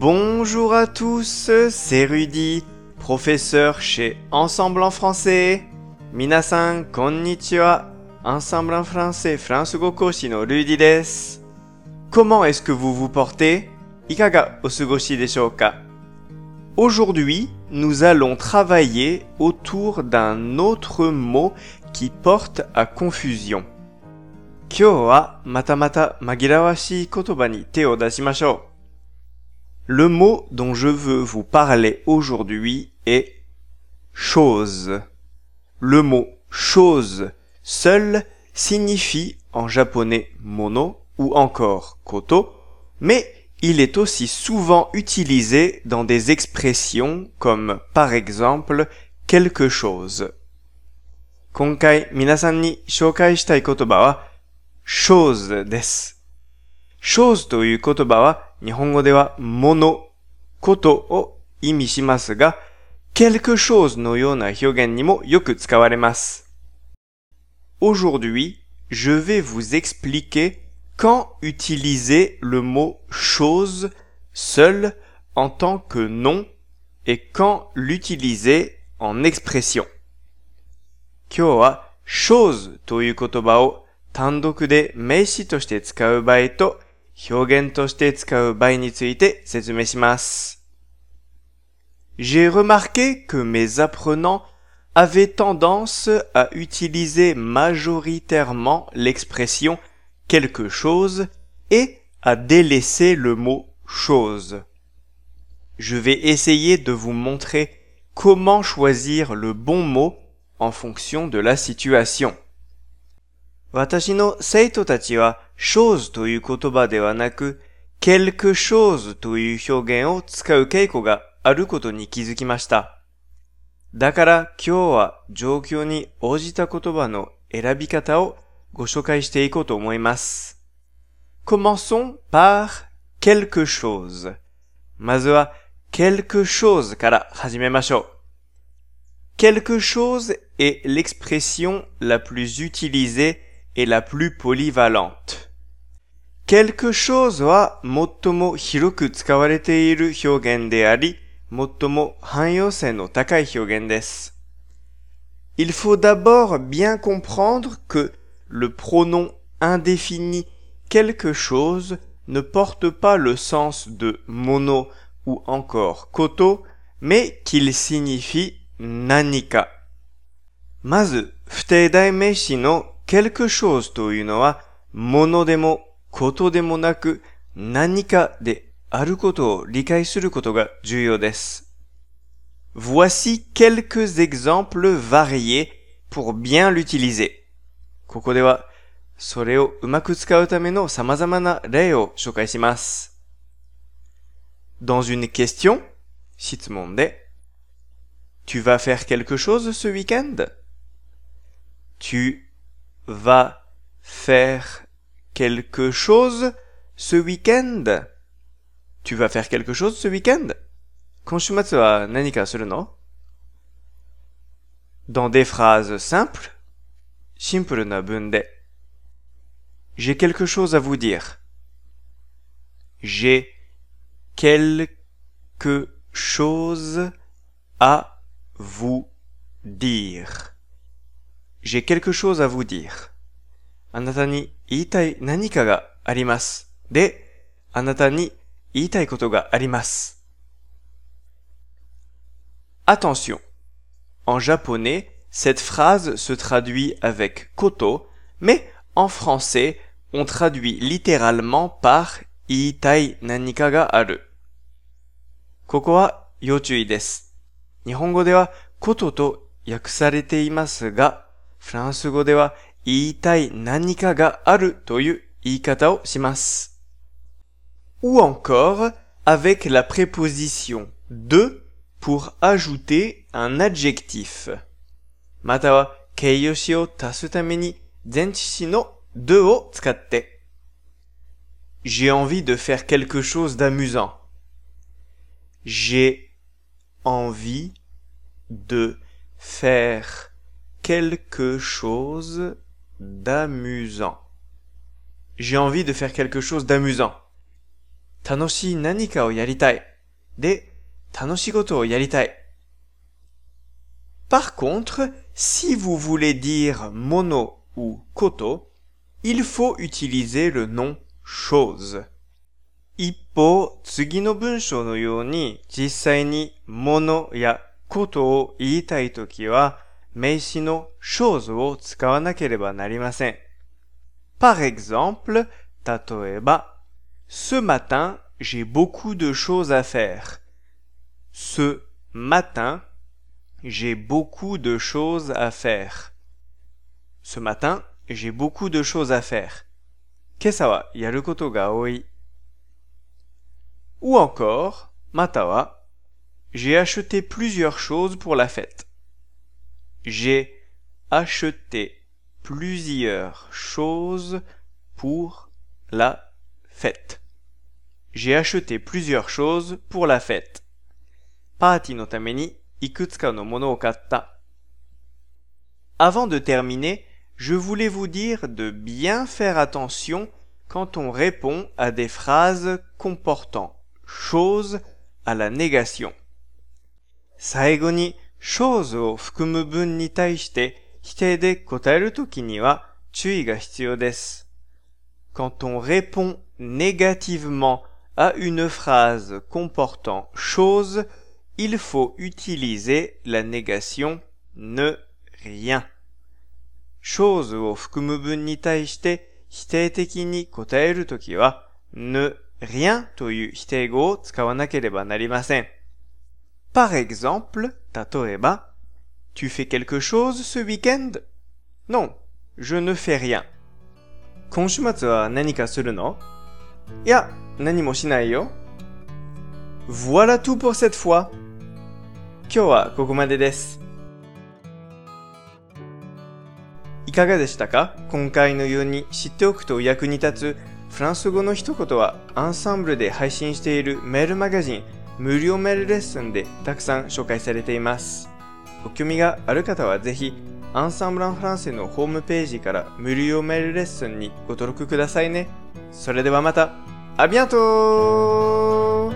Bonjour à tous, c'est Rudy, professeur chez Ensemble en français. Minasan konnichiwa. Ensemble en français, Fransugo Koshi no Rudy. Comment est-ce que vous vous portez? Ikaga osugoshi desho ka Aujourd'hui, nous allons travailler autour d'un autre mot qui porte à confusion. Kyo wa matamata magirawashi kotoba. Le mot dont je veux vous parler aujourd'hui est chose. Le mot chose seul signifie en japonais mono ou encore koto, mais il est aussi souvent utilisé dans des expressions comme par exemple quelque chose. 今回皆さんに紹介したい言葉は chose です。chose という言葉は 日本語ではもの、ことを意味しますが、quelque chose のような表現にもよく使われます。Aujourd'hui, je vais vous expliquer quand utiliser le mot chose seul en tant que nom et quand l'utiliser en expression. 今日は chose という言葉を単独で名詞として使う場合と表現として使う場合について説明します。J'ai remarqué que mes apprenants avaient tendance à utiliser majoritairement l'expression quelque chose et à délaisser le mot chose. Je vais essayer de vous montrer comment choisir le bon mot en fonction de la situation. 私の生徒たちは chose という言葉ではなく quelque chose という表現を使う傾向があることに気づきました。だから今日は状況に応じた言葉の選び方をご紹介していこうと思います。Commençons par quelque chose. まずは quelque chose から始めましょう。Quelque chose est l'expression la plus utilisée et la plus polyvalente. quelque chose は最も広く使われている表現であり、最も汎用性の高い表現です。Il faut d'abord bien comprendre que le pronom indéfini quelque chose ne porte pas le sens de mono ou encore koto, mais qu'il signifie 何か。まず、不定代名詞の Quelque chose というのは、ものでも、ことでもなく、何かであることを理解することが重要です。Voici quelques exemples variés pour bien l'utiliser. ここでは、それをうまく使うための様々な例を紹介します。Dans une question, 質問で、Tu vas faire quelque chose ce week-end? Tu va faire quelque chose ce week-end? Tu vas faire quelque chose ce week-end? Dans des phrases simples. J'ai quelque chose à vous dire. J'ai quelque chose à vous dire J'ai quelque chose à vous dire. あなたに言いたい何かがあります。で、あなたに言いたいことがあります。Attention. En japonais, cette phrase se traduit avec koto, mais en français, on traduit littéralement par 言いたい何かがある。ここは要注意で す。日本語ではことと訳されていますが、フランス語では言いたい何かがあるという言い方をします。Ou encore avec la préposition de pour ajouter un adjectif. または形容詞を足すために前置詞の de を使って。J'ai envie de faire quelque chose d'amusant. J'ai envie de faire quelque chose d'amusant. J'ai envie de faire quelque chose d'amusant. Tanoshi nanika o yaritai. De tanoshigoto o yaritai. Par contre, si vous voulez dire mono ou koto, il faut utiliser le nom chose. Ippo, tsugi no bunsho no you ni, jissai ni mono ya koto o iitai toki wa, とを言いたいときは名詞の chose を使わなければなりません。Par exemple, 例えば、Ce matin, j'ai beaucoup de choses à faire. Ce matin, j'ai beaucoup de choses à faire. Ce matin, j'ai beaucoup de choses à faire. 今朝はやることが多い。Ou encore, または、j'ai acheté plusieurs choses pour la fête. J'ai acheté plusieurs choses pour la fête. J'ai acheté plusieurs choses pour la fête. パーティーのためにいくつかのものを買った。Avant de terminer, je voulais vous dire de bien faire attention quand on répond à des phrases comportant chose à la négation. 最後に chose を含む文に対して否定で答えるときには注意が必要です。Quand on répond négativement à une phrase comportant chose, il faut utiliser la négation ne rien. chose を含む文に対して否定的に答えるときは ne rien という否定語を使わなければなりません。Par exemple, 例えば Tu fais quelque chose ce week-end? Non, je ne fais rien. 今週末は何かするのいや、何もしないよ。Voilà tout pour cette fois. 今日はここまでです。いかがでしたか今回のように知っておくと役に立つフランス語の一言はアンサンブルで配信しているメールマガジン 無料メールレッスンでたくさん紹介されています。ご興味がある方はぜひアンサンブランフランセのホームページから無料メールレッスンにご登録くださいね。それではまた、アビアント